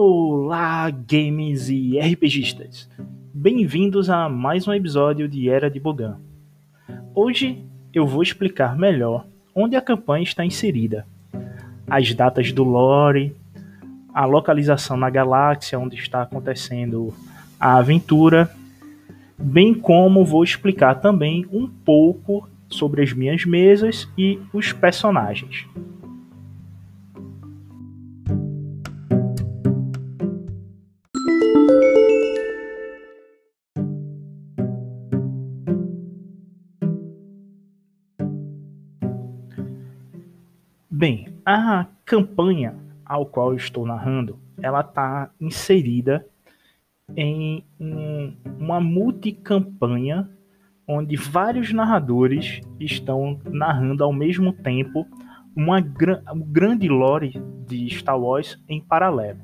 Olá, games e RPGistas! Bem-vindos a mais um episódio de Era de Bogan. Hoje eu vou explicar melhor onde a campanha está inserida, as datas do lore, a localização na galáxia onde está acontecendo a aventura, bem como vou explicar também um pouco sobre as minhas mesas e os personagens. A campanha ao qual estou narrando, ela está inserida em um, uma multicampanha onde vários narradores estão narrando ao mesmo tempo uma um grande lore de Star Wars em paralelo.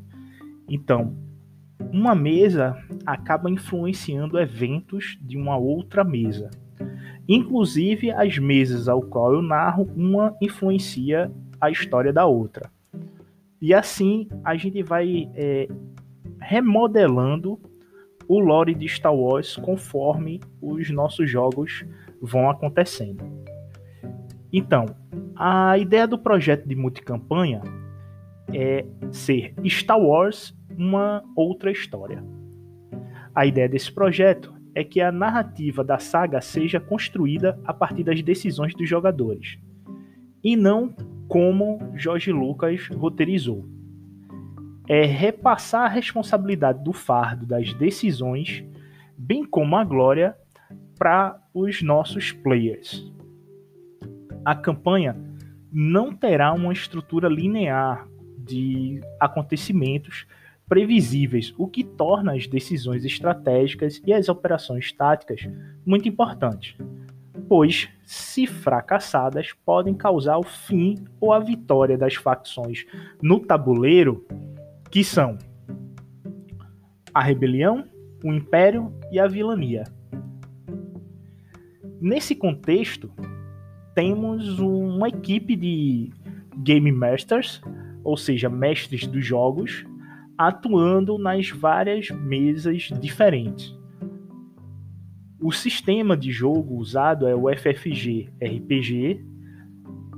Então, uma mesa acaba influenciando eventos de uma outra mesa. Inclusive as mesas ao qual eu narro, uma influencia a história da outra. E assim a gente vai é, remodelando o lore de Star Wars conforme os nossos jogos vão acontecendo. Então, a ideia do projeto de multicampanha é ser Star Wars uma outra história. A ideia desse projeto é que a narrativa da saga seja construída a partir das decisões dos jogadores e não como Jorge Lucas roteirizou. É repassar a responsabilidade do fardo das decisões, bem como a glória, para os nossos players. A campanha não terá uma estrutura linear de acontecimentos previsíveis, o que torna as decisões estratégicas e as operações táticas muito importantes pois, se fracassadas, podem causar o fim ou a vitória das facções no tabuleiro, que são a rebelião, o império e a vilania. Nesse contexto, temos uma equipe de Game Masters, ou seja, mestres dos jogos, atuando nas várias mesas diferentes. O sistema de jogo usado é o FFG RPG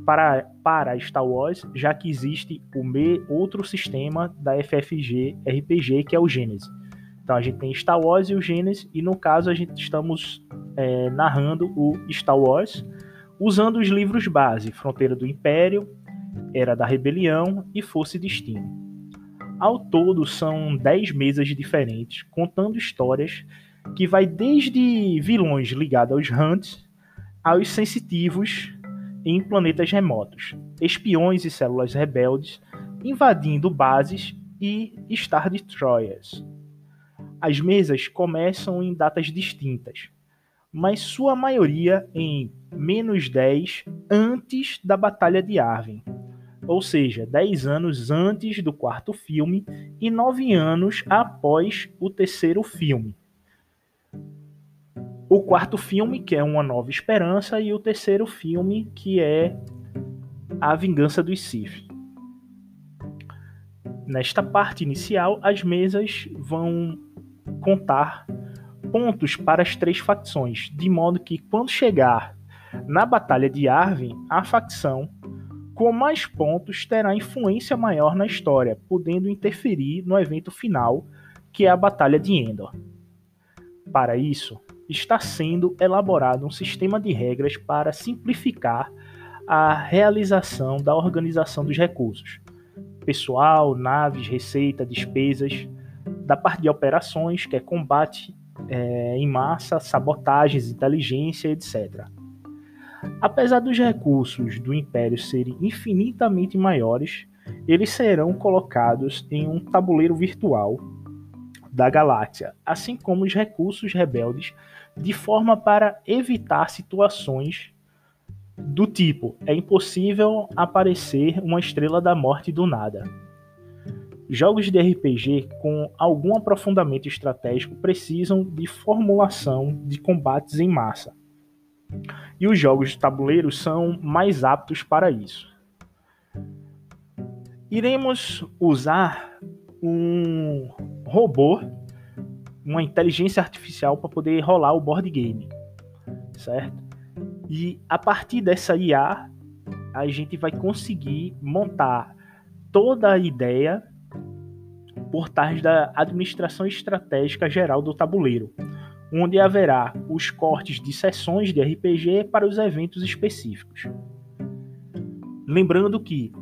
para, para Star Wars, já que existe o me, outro sistema da FFG RPG que é o Genesis. Então a gente tem Star Wars e o Genesis, e no caso a gente estamos é, narrando o Star Wars usando os livros base Fronteira do Império, Era da Rebelião e Força e Destino. Ao todo são 10 mesas diferentes, contando histórias que vai desde vilões ligados aos Hunts aos sensitivos em planetas remotos, espiões e células rebeldes invadindo bases e Star Destroyers. As mesas começam em datas distintas, mas sua maioria em menos 10 antes da Batalha de Arvin, ou seja, 10 anos antes do quarto filme e 9 anos após o terceiro filme o quarto filme, que é Uma Nova Esperança, e o terceiro filme, que é A Vingança dos Sith. Nesta parte inicial, as mesas vão contar pontos para as três facções, de modo que quando chegar na Batalha de Arvin, a facção com mais pontos terá influência maior na história, podendo interferir no evento final, que é a Batalha de Endor. Para isso, está sendo elaborado um sistema de regras para simplificar a realização da organização dos recursos. Pessoal, naves, receita, despesas, da parte de operações, que é combate é, em massa, sabotagens, inteligência, etc. Apesar dos recursos do Império serem infinitamente maiores, eles serão colocados em um tabuleiro virtual da galáxia, assim como os recursos rebeldes de forma para evitar situações do tipo: é impossível aparecer uma estrela da morte do nada. Jogos de RPG com algum aprofundamento estratégico precisam de formulação de combates em massa. E os jogos de tabuleiro são mais aptos para isso. Iremos usar um robô, uma inteligência artificial para poder rolar o board game, certo? E a partir dessa IA, a gente vai conseguir montar toda a ideia por trás da administração estratégica geral do tabuleiro, onde haverá os cortes de sessões de RPG para os eventos específicos. Lembrando que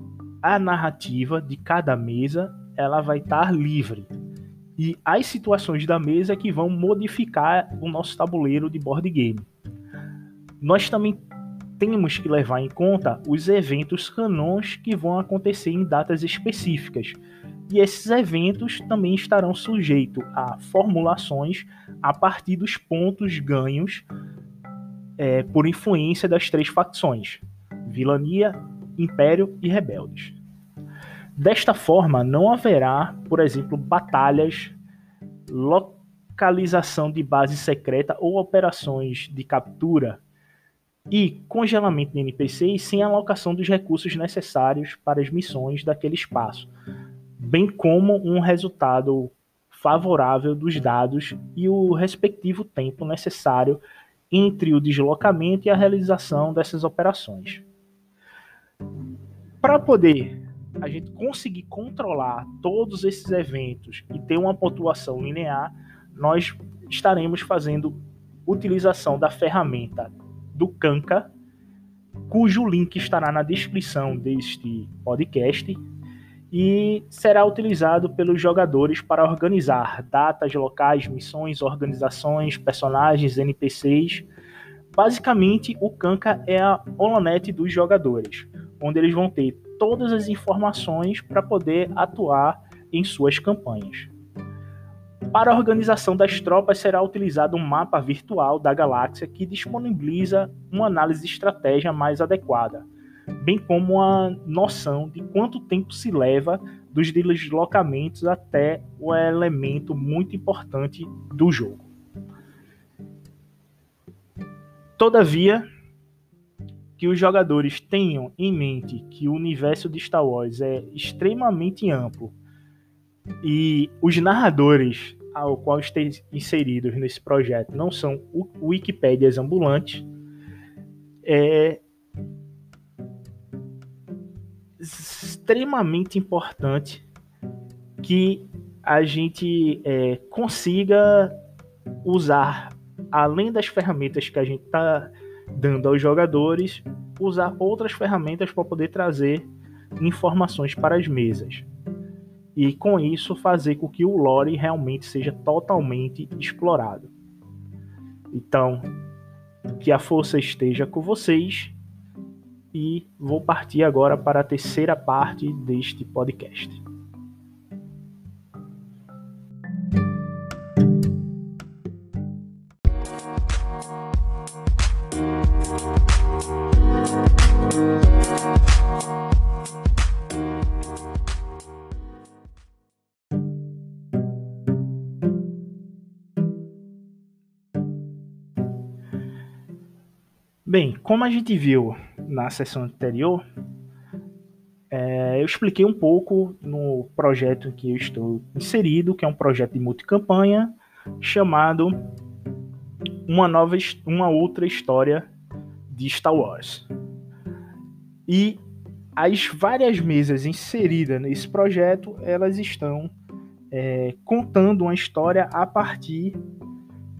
a narrativa de cada mesa ela vai estar livre e as situações da mesa é que vão modificar o nosso tabuleiro de board game. Nós também temos que levar em conta os eventos canons que vão acontecer em datas específicas. E esses eventos também estarão sujeitos a formulações a partir dos pontos ganhos é, por influência das três facções: Vilania, Império e Rebeldes. Desta forma, não haverá, por exemplo, batalhas, localização de base secreta ou operações de captura e congelamento de NPCs sem alocação dos recursos necessários para as missões daquele espaço, bem como um resultado favorável dos dados e o respectivo tempo necessário entre o deslocamento e a realização dessas operações. Para poder a gente conseguir controlar todos esses eventos e ter uma pontuação linear, nós estaremos fazendo utilização da ferramenta do Kanka, cujo link estará na descrição deste podcast e será utilizado pelos jogadores para organizar datas, locais, missões, organizações, personagens, NPCs. Basicamente, o Kanka é a Holonet dos jogadores, onde eles vão ter todas as informações para poder atuar em suas campanhas. Para a organização das tropas será utilizado um mapa virtual da galáxia que disponibiliza uma análise de estratégia mais adequada, bem como uma noção de quanto tempo se leva dos deslocamentos até o elemento muito importante do jogo. Todavia, que os jogadores tenham em mente que o universo de Star Wars é extremamente amplo e os narradores ao qual estão inseridos nesse projeto não são Wikipédias ambulantes, é extremamente importante que a gente é, consiga usar, além das ferramentas que a gente está dando aos jogadores, usar outras ferramentas para poder trazer informações para as mesas e com isso fazer com que o lore realmente seja totalmente explorado. Então, que a força esteja com vocês e vou partir agora para a terceira parte deste podcast. Bem, como a gente viu na sessão anterior, é, eu expliquei um pouco no projeto que eu estou inserido, que é um projeto de multicampanha chamado uma nova, uma outra história de Star Wars. E as várias mesas inseridas nesse projeto, elas estão é, contando uma história a partir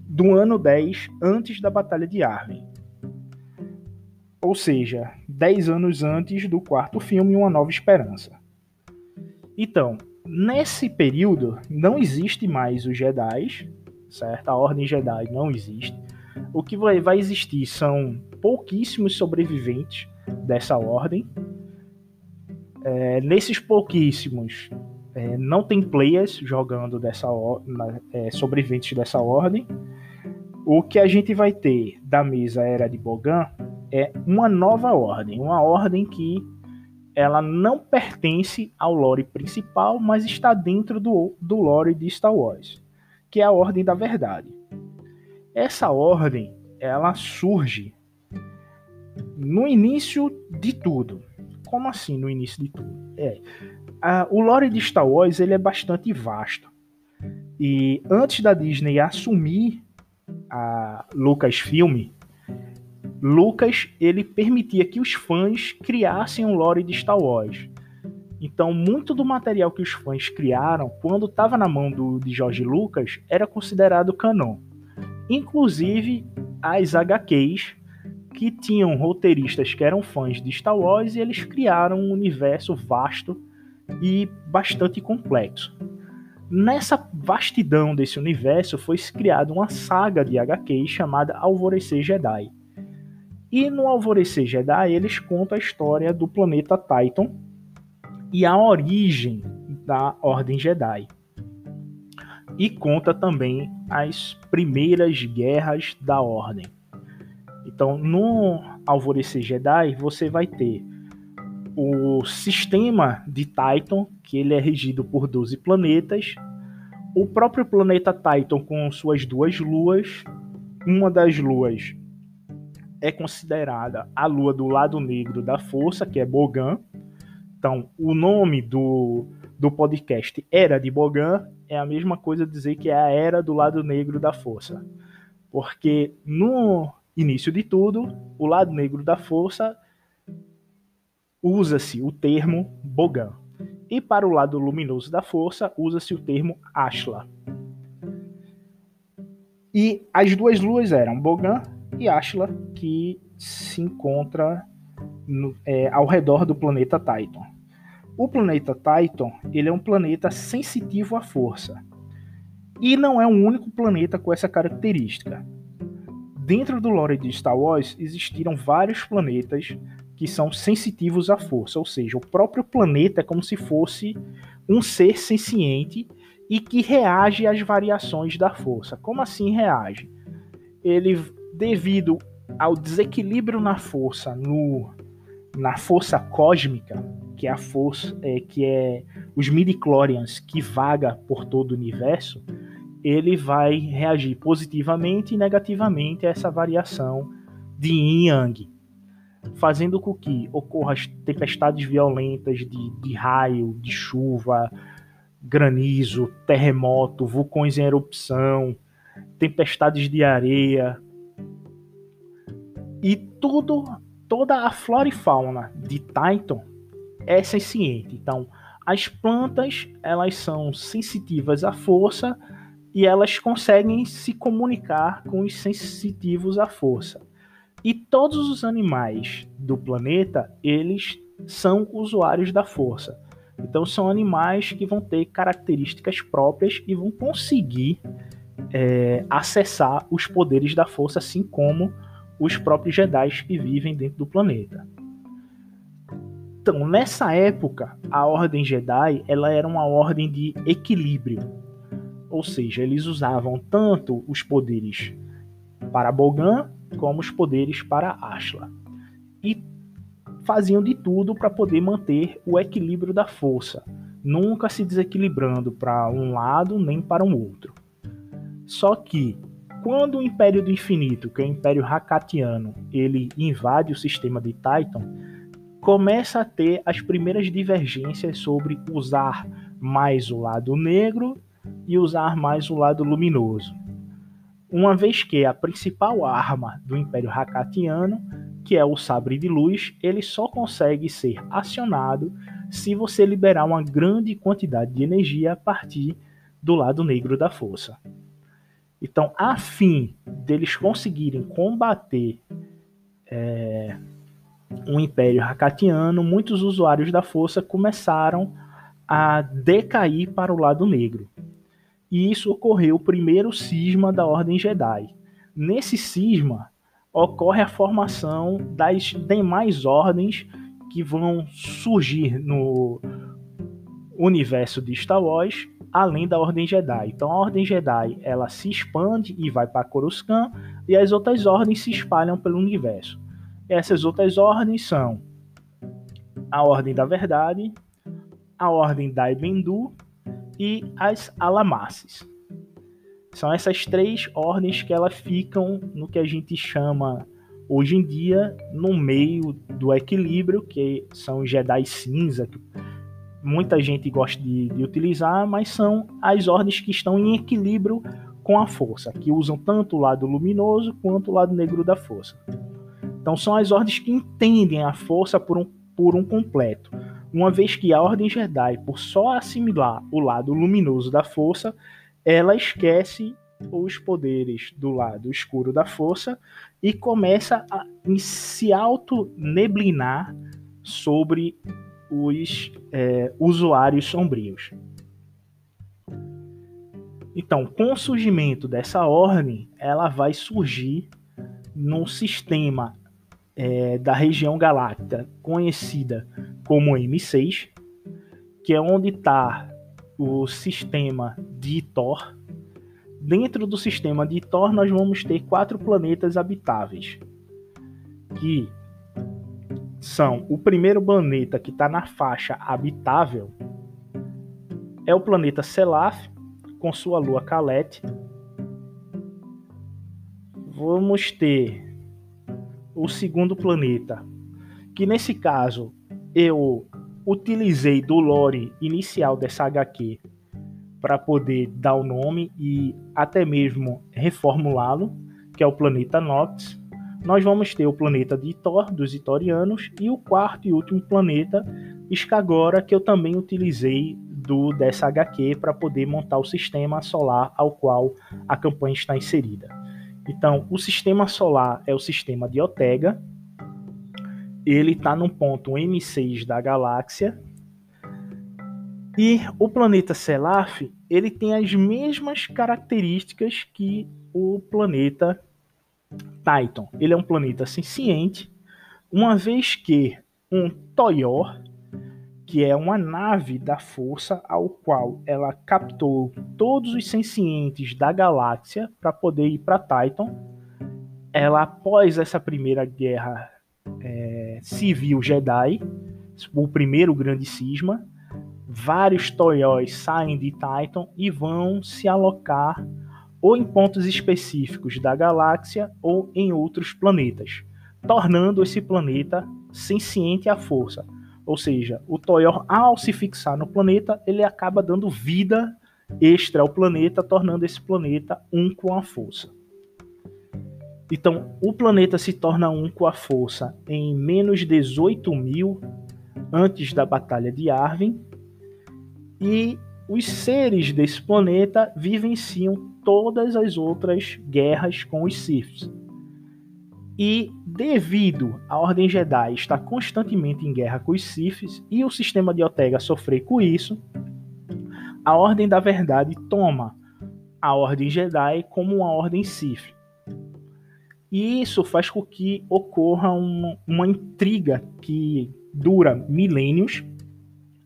do ano 10, antes da Batalha de Arwen ou seja, 10 anos antes do quarto filme Uma Nova Esperança. Então, nesse período não existe mais os Jedi, certo? A Ordem Jedi não existe. O que vai, existir são pouquíssimos sobreviventes dessa ordem. É, nesses pouquíssimos, é, não tem players jogando dessa é, sobreviventes dessa ordem. O que a gente vai ter da mesa era de Bogan é uma nova ordem, uma ordem que ela não pertence ao lore principal, mas está dentro do, do lore de Star Wars, que é a Ordem da Verdade. Essa ordem, ela surge no início de tudo. Como assim no início de tudo? É, a, o lore de Star Wars ele é bastante vasto. E antes da Disney assumir a Lucasfilm, Lucas ele permitia que os fãs criassem um lore de Star Wars. Então, muito do material que os fãs criaram, quando estava na mão do, de George Lucas, era considerado canon. Inclusive as HQs, que tinham roteiristas que eram fãs de Star Wars e eles criaram um universo vasto e bastante complexo. Nessa vastidão desse universo foi criada uma saga de HQs chamada Alvorecer Jedi. E no Alvorecer Jedi eles contam a história do planeta Titan e a origem da Ordem Jedi. E conta também as primeiras guerras da Ordem. Então, no Alvorecer Jedi, você vai ter o sistema de Titan, que ele é regido por 12 planetas, o próprio planeta Titan com suas duas luas, uma das luas é considerada a lua do lado negro da força, que é Bogan, então, o nome do, do podcast Era de Bogan é a mesma coisa dizer que é a era do lado negro da força. Porque no início de tudo, o lado negro da força usa-se o termo Bogan. E para o lado luminoso da força, usa-se o termo Ashla. E as duas luas eram Bogan e Ashla, que se encontra no, é, ao redor do planeta Titan. O planeta Titan ele é um planeta sensitivo à força. E não é o único planeta com essa característica. Dentro do lore de Star Wars existiram vários planetas que são sensitivos à força, ou seja, o próprio planeta é como se fosse um ser senciente e que reage às variações da força. Como assim reage? Ele, devido ao desequilíbrio na força, no, na força cósmica, que é a força, é, que é os midi-chlorians que vaga por todo o universo, ele vai reagir positivamente e negativamente a essa variação de yin yang, fazendo com que ocorram tempestades violentas de, de raio, de chuva, granizo, terremoto, vulcões em erupção, tempestades de areia e tudo, toda a flora e fauna de Titan é senciente. Então, as plantas elas são sensitivas à força e elas conseguem se comunicar com os sensitivos à força. E todos os animais do planeta eles são usuários da força. Então são animais que vão ter características próprias e vão conseguir é, acessar os poderes da força, assim como os próprios Jedi que vivem dentro do planeta. Então, nessa época, a Ordem Jedi ela era uma ordem de equilíbrio. Ou seja, eles usavam tanto os poderes para Bogan como os poderes para Ashla. E faziam de tudo para poder manter o equilíbrio da força, nunca se desequilibrando para um lado nem para um outro. Só que quando o Império do Infinito, que é o Império Hakatiano, ele invade o sistema de Titan, começa a ter as primeiras divergências sobre usar mais o lado negro e usar mais o lado luminoso. Uma vez que a principal arma do Império Hakatiano, que é o sabre de luz, ele só consegue ser acionado se você liberar uma grande quantidade de energia a partir do lado negro da força. Então, a fim deles conseguirem combater é, um império hakatiano, muitos usuários da força começaram a decair para o lado negro. E isso ocorreu o primeiro cisma da Ordem Jedi. Nesse cisma ocorre a formação das demais ordens que vão surgir no universo de Star Wars, além da Ordem Jedi. Então a Ordem Jedi ela se expande e vai para Coruscant e as outras ordens se espalham pelo universo. Essas outras ordens são a Ordem da Verdade, a Ordem da Ibendu e as Alamasses. São essas três ordens que elas ficam no que a gente chama hoje em dia no meio do equilíbrio, que são os Jedi cinza, muita gente gosta de, de utilizar, mas são as ordens que estão em equilíbrio com a força, que usam tanto o lado luminoso quanto o lado negro da força. Então são as ordens que entendem a força por um, por um completo. Uma vez que a ordem Jedi, por só assimilar o lado luminoso da força, ela esquece os poderes do lado escuro da força e começa a se auto-neblinar sobre os é, usuários sombrios. Então, com o surgimento dessa ordem, ela vai surgir no sistema é, da região galáctica conhecida como M6, que é onde está o sistema de Thor. Dentro do sistema de Thor, nós vamos ter quatro planetas habitáveis, que são o primeiro planeta que está na faixa habitável é o planeta Selaf, com sua lua Calete. Vamos ter o segundo planeta, que nesse caso eu utilizei do lore inicial dessa HQ para poder dar o nome e até mesmo reformulá-lo, que é o planeta Nox nós vamos ter o planeta de Thor, dos Itorianos, e o quarto e último planeta, Skagora, que eu também utilizei do dessa HQ para poder montar o sistema solar ao qual a campanha está inserida. Então, o sistema solar é o sistema de Otega. Ele está no ponto M6 da galáxia. E o planeta Selaf, ele tem as mesmas características que o planeta Titan, ele é um planeta senciente, uma vez que um Toyor, que é uma nave da força ao qual ela captou todos os sencientes da galáxia para poder ir para Titan. Ela, após essa primeira guerra é, civil Jedi, o primeiro grande cisma, vários Toyos saem de Titan e vão se alocar ou em pontos específicos da galáxia ou em outros planetas, tornando esse planeta senciente à força. Ou seja, o Toyor, ao se fixar no planeta, ele acaba dando vida extra ao planeta, tornando esse planeta um com a força. Então, o planeta se torna um com a força em menos 18 mil antes da Batalha de Arvin, e os seres desse planeta vivenciam todas as outras guerras com os Siths. E devido à Ordem Jedi estar constantemente em guerra com os Siths e o sistema de Otega sofrer com isso, a Ordem da Verdade toma a Ordem Jedi como uma Ordem Sith. E isso faz com que ocorra um, uma intriga que dura milênios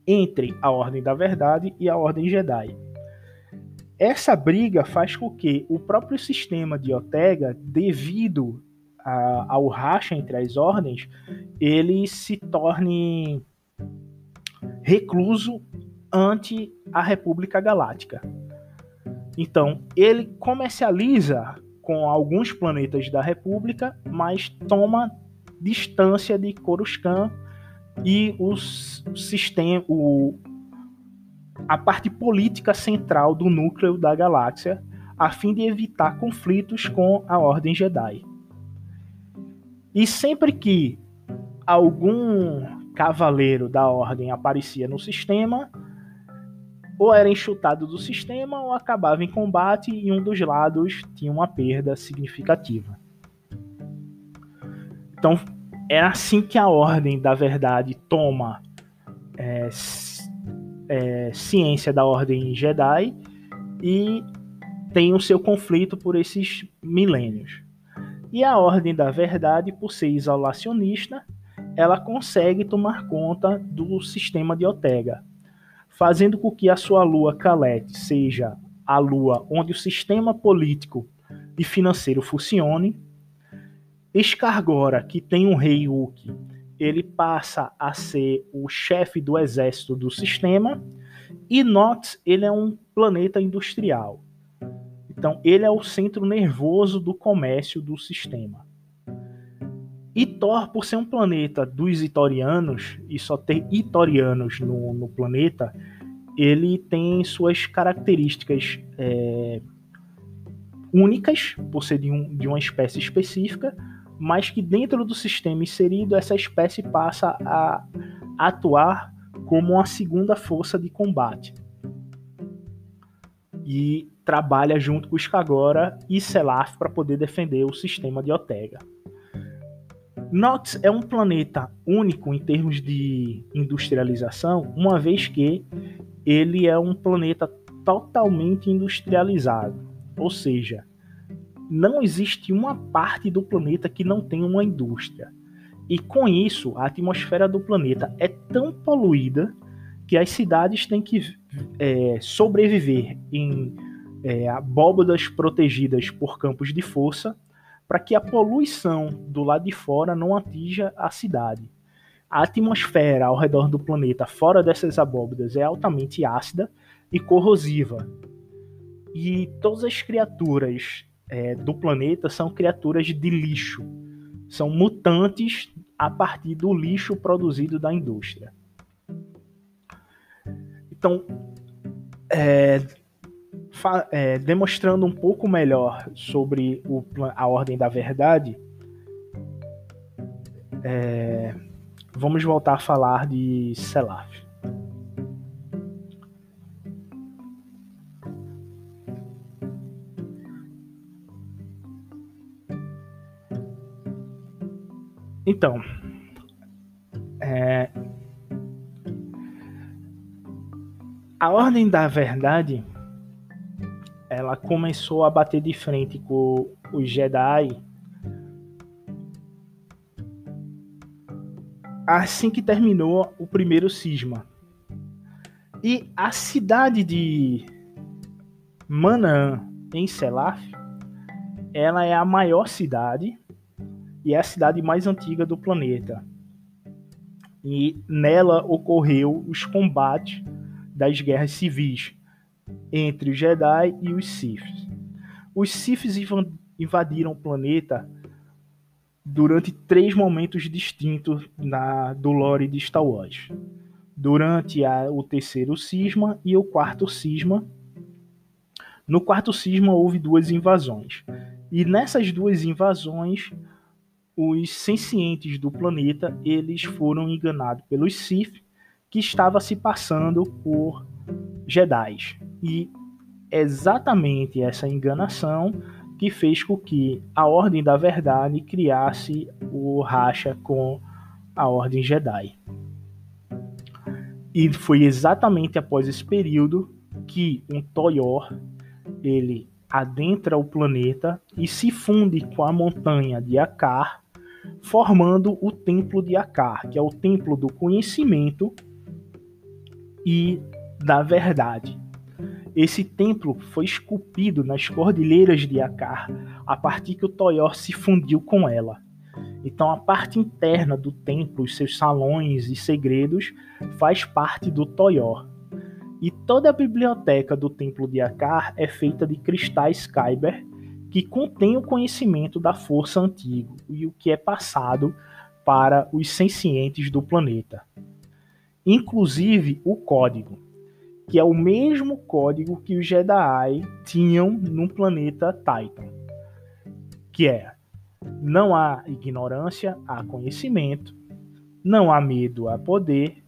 entre a Ordem da Verdade e a Ordem Jedi. Essa briga faz com que o próprio sistema de Ortega, devido a, ao racha entre as ordens, ele se torne recluso ante a República Galáctica. Então, ele comercializa com alguns planetas da República, mas toma distância de Coruscant e os sistema, o, a parte política central do núcleo da galáxia, a fim de evitar conflitos com a Ordem Jedi. E sempre que algum cavaleiro da Ordem aparecia no sistema, ou era enxutado do sistema ou acabava em combate e um dos lados tinha uma perda significativa. Então é assim que a Ordem da Verdade toma é, é, ciência da Ordem Jedi e tem o seu conflito por esses milênios. E a Ordem da Verdade, por ser isolacionista, ela consegue tomar conta do sistema de Otega, fazendo com que a sua lua Calete seja a lua onde o sistema político e financeiro funcione. Escargora, que tem um rei Uki, ele passa a ser o chefe do exército do sistema e Nox ele é um planeta industrial. Então ele é o centro nervoso do comércio do sistema. E Thor, por ser um planeta dos Itorianos, e só ter Itorianos no, no planeta, ele tem suas características é, únicas, por ser de, um, de uma espécie específica, mas que dentro do sistema inserido, essa espécie passa a atuar como uma segunda força de combate. E trabalha junto com Skagora e Selaf para poder defender o sistema de Otega. Nox é um planeta único em termos de industrialização, uma vez que ele é um planeta totalmente industrializado. Ou seja, não existe uma parte do planeta que não tenha uma indústria. E com isso, a atmosfera do planeta é tão poluída que as cidades têm que é, sobreviver em é, abóbadas protegidas por campos de força para que a poluição do lado de fora não atinja a cidade. A atmosfera ao redor do planeta, fora dessas abóbadas, é altamente ácida e corrosiva. E todas as criaturas é, do planeta são criaturas de lixo. São mutantes a partir do lixo produzido da indústria. Então, é, é, demonstrando um pouco melhor sobre o, a ordem da verdade, é, vamos voltar a falar de Selaf. Então, é, a ordem da verdade ela começou a bater de frente com os Jedi assim que terminou o primeiro cisma. E a cidade de Manaan, em Selaf, ela é a maior cidade e é a cidade mais antiga do planeta. E nela ocorreu os combates das guerras civis entre os Jedi e os Siths. Os Siths invadiram o planeta durante três momentos distintos na, do lore de Star Wars. Durante a, o terceiro cisma e o quarto cisma. No quarto cisma houve duas invasões. E nessas duas invasões, os sencientes do planeta eles foram enganados pelos Sith, que estava se passando por Jedi. E exatamente essa enganação que fez com que a Ordem da Verdade criasse o racha com a Ordem Jedi. E foi exatamente após esse período que um Toyor ele adentra o planeta e se funde com a montanha de Akar, formando o Templo de Akar, que é o templo do conhecimento e da verdade. Esse templo foi esculpido nas cordilheiras de Akar, a partir que o Toyor se fundiu com ela. Então a parte interna do templo, os seus salões e segredos, faz parte do Toyor. E toda a biblioteca do templo de Akar é feita de cristais Kyber, que contém o conhecimento da força antigo e o que é passado para os sencientes do planeta. Inclusive o código que é o mesmo código que os Jedi tinham no planeta Titan, que é não há ignorância, há conhecimento, não há medo, há poder,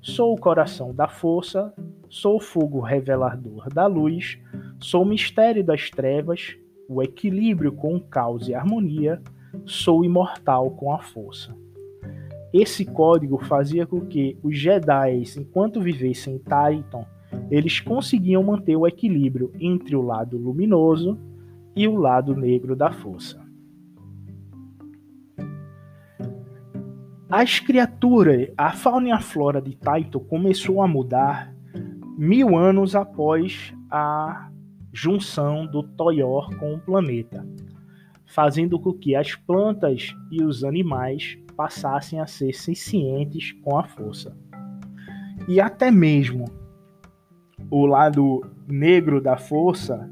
sou o coração da força, sou o fogo revelador da luz, sou o mistério das trevas, o equilíbrio com o caos e harmonia, sou imortal com a força. Esse código fazia com que os Jedi, enquanto vivessem em Titan, eles conseguiam manter o equilíbrio entre o lado luminoso e o lado negro da força. As criaturas, a fauna e a flora de Taito começou a mudar mil anos após a junção do Toyor com o planeta, fazendo com que as plantas e os animais passassem a ser sencientes com a força. E até mesmo o lado negro da força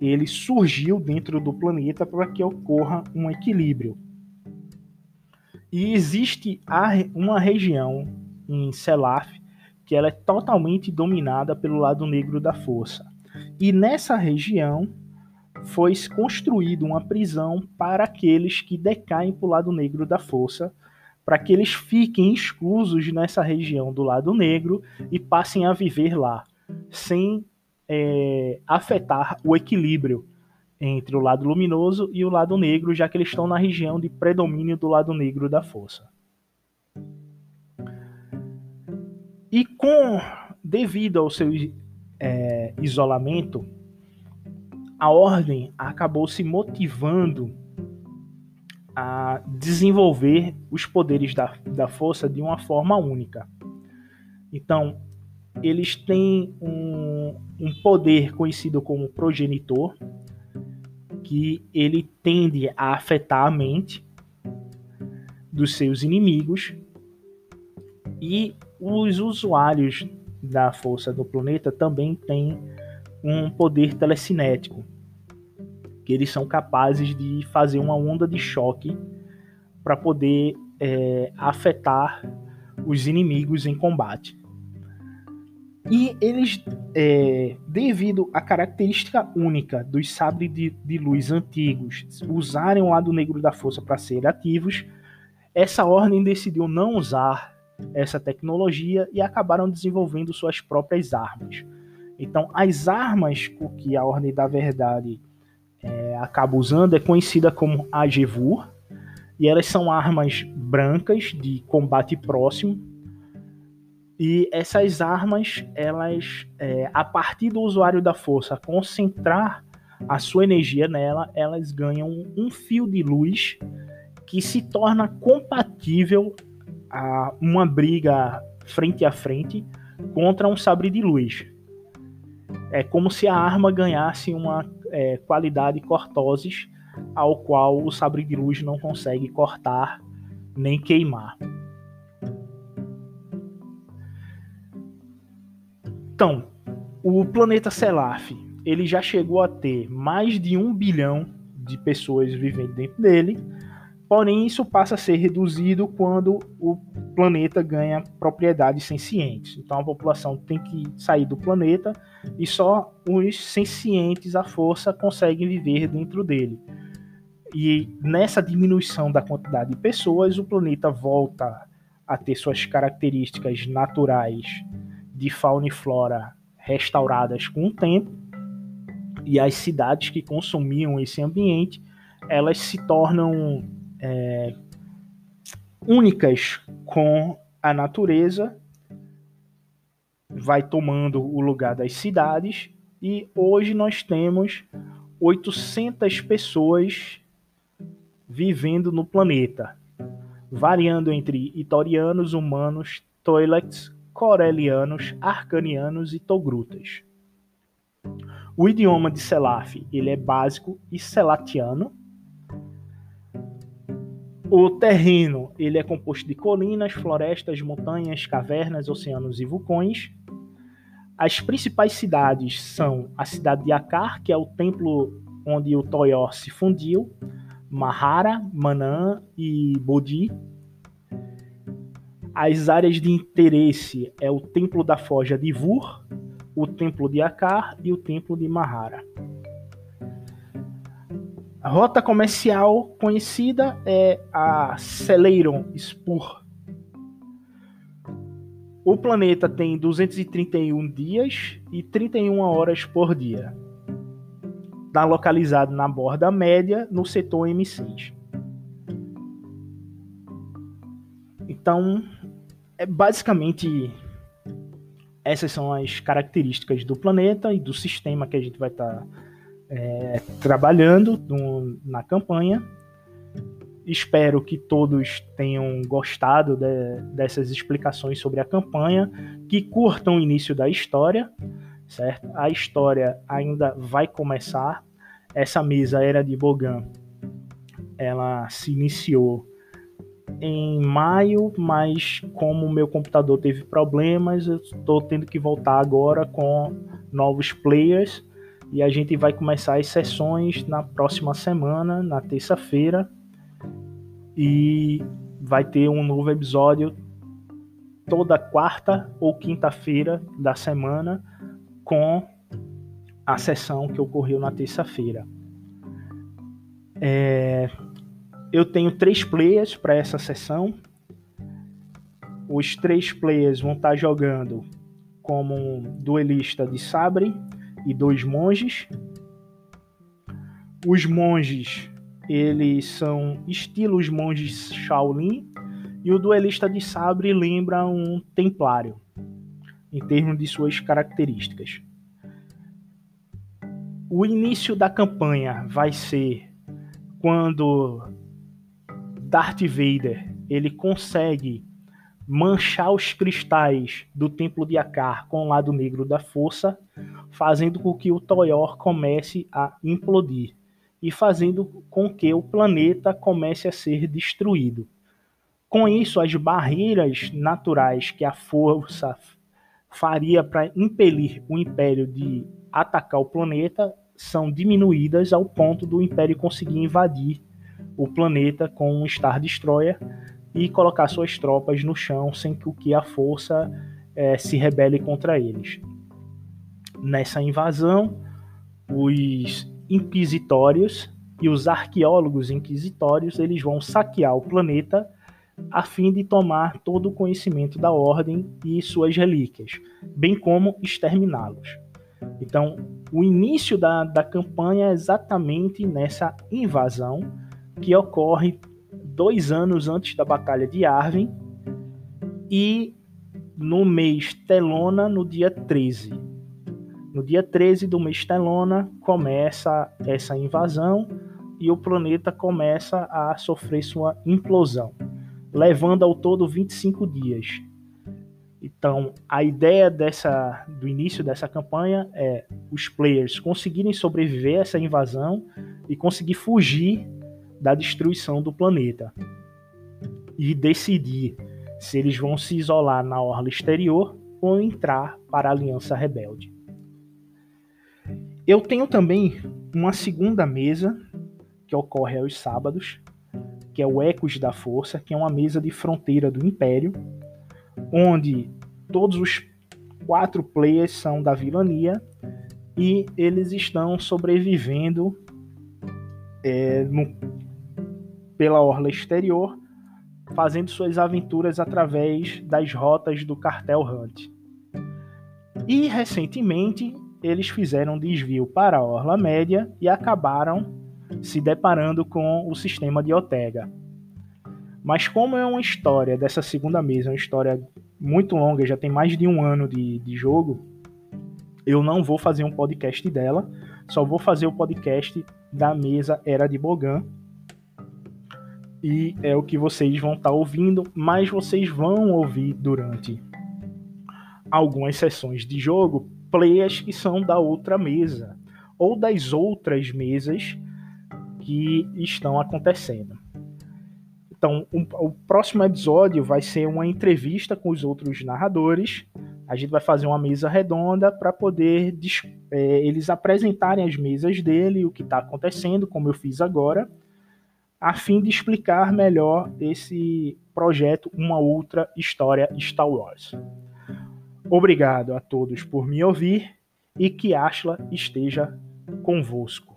ele surgiu dentro do planeta para que ocorra um equilíbrio. E existe uma região em Selaf que ela é totalmente dominada pelo lado negro da força. E nessa região foi construída uma prisão para aqueles que decaem para o lado negro da força, para que eles fiquem exclusos nessa região do lado negro e passem a viver lá, sem é, afetar o equilíbrio entre o lado luminoso e o lado negro, já que eles estão na região de predomínio do lado negro da força. E com devido ao seu é, isolamento, a ordem acabou se motivando a desenvolver os poderes da, da força de uma forma única. Então, eles têm um, um poder conhecido como progenitor, que ele tende a afetar a mente dos seus inimigos e os usuários da força do planeta também têm um poder telecinético, que eles são capazes de fazer uma onda de choque para poder é, afetar os inimigos em combate. E eles, é, devido à característica única dos sabres de, de luz antigos usarem o lado negro da força para ser ativos, essa ordem decidiu não usar essa tecnologia e acabaram desenvolvendo suas próprias armas. Então, as armas que a Ordem da Verdade é, acaba usando é conhecida como Agevur, e elas são armas brancas de combate próximo, e essas armas, elas, é, a partir do usuário da força concentrar a sua energia nela, elas ganham um fio de luz que se torna compatível a uma briga frente a frente contra um sabre de luz. É como se a arma ganhasse uma é, qualidade cortoses ao qual o sabre de luz não consegue cortar nem queimar. Então, o planeta Selaf ele já chegou a ter mais de um bilhão de pessoas vivendo dentro dele, porém isso passa a ser reduzido quando o planeta ganha propriedades sencientes. Então a população tem que sair do planeta e só os sencientes à força conseguem viver dentro dele. E nessa diminuição da quantidade de pessoas, o planeta volta a ter suas características naturais de fauna e flora restauradas com o tempo, e as cidades que consumiam esse ambiente, elas se tornam é, únicas com a natureza, vai tomando o lugar das cidades, e hoje nós temos 800 pessoas vivendo no planeta, variando entre itorianos, humanos, toilets, corelianos, arcanianos e togrutas. O idioma de Selaf ele é básico e selatiano. O terreno ele é composto de colinas, florestas, montanhas, cavernas, oceanos e vulcões. As principais cidades são a cidade de Akar, que é o templo onde o Toyor se fundiu, Mahara, Manã e Bodhi, as áreas de interesse é o Templo da Forja de Vur, o Templo de Akar e o Templo de Mahara. A rota comercial conhecida é a Celeiron Spur. O planeta tem 231 dias e 31 horas por dia. Está localizado na borda média, no setor M6. Então, é basicamente essas são as características do planeta e do sistema que a gente vai estar tá, é, trabalhando no, na campanha. Espero que todos tenham gostado de, dessas explicações sobre a campanha, que curtam o início da história, certo? A história ainda vai começar. Essa mesa era de Bogan, ela se iniciou em maio, mas como o meu computador teve problemas, eu estou tendo que voltar agora com novos players e a gente vai começar as sessões na próxima semana, na terça-feira. E vai ter um novo episódio toda quarta ou quinta-feira da semana com a sessão que ocorreu na terça-feira. É, eu tenho três players para essa sessão. Os três players vão estar tá jogando como duelista de sabre e dois monges. Os monges, eles são estilos monges Shaolin e o duelista de sabre lembra um templário em termos de suas características. O início da campanha vai ser quando Darth Vader ele consegue manchar os cristais do templo de Akar com o lado negro da força, fazendo com que o Toyor comece a implodir e fazendo com que o planeta comece a ser destruído. Com isso, as barreiras naturais que a força faria para impelir o Império de atacar o planeta são diminuídas ao ponto do Império conseguir invadir o planeta com um Star Destroyer e colocar suas tropas no chão sem que a força é, se rebele contra eles. Nessa invasão, os inquisitórios e os arqueólogos inquisitórios eles vão saquear o planeta a fim de tomar todo o conhecimento da ordem e suas relíquias, bem como exterminá-los. Então, o início da, da campanha é exatamente nessa invasão que ocorre dois anos antes da Batalha de Arwen e no mês Telona, no dia 13. No dia 13 do mês Telona começa essa invasão e o planeta começa a sofrer sua implosão levando ao todo 25 dias. Então, a ideia dessa, do início dessa campanha é os players conseguirem sobreviver a essa invasão e conseguir fugir da destruição do planeta. E decidir se eles vão se isolar na orla exterior ou entrar para a Aliança Rebelde. Eu tenho também uma segunda mesa que ocorre aos sábados, que é o Ecos da Força, que é uma mesa de fronteira do Império, onde todos os quatro players são da vilania e eles estão sobrevivendo é, no, pela orla exterior, fazendo suas aventuras através das rotas do cartel Hunt. E recentemente eles fizeram desvio para a orla média e acabaram se deparando com o sistema de Ortega. Mas como é uma história dessa segunda mesa, uma história muito longa, já tem mais de um ano de, de jogo, eu não vou fazer um podcast dela, só vou fazer o podcast da mesa Era de Bogan. E é o que vocês vão estar tá ouvindo, mas vocês vão ouvir durante algumas sessões de jogo players que são da outra mesa ou das outras mesas que estão acontecendo. Então, o, o, próximo episódio vai ser uma entrevista com os outros narradores. A gente vai fazer uma mesa redonda para poder é, eles apresentarem as mesas dele, o que está acontecendo, como eu fiz agora, a fim de explicar melhor esse projeto, uma outra história Star Wars. Obrigado a todos por me ouvir e que Ashla esteja convosco.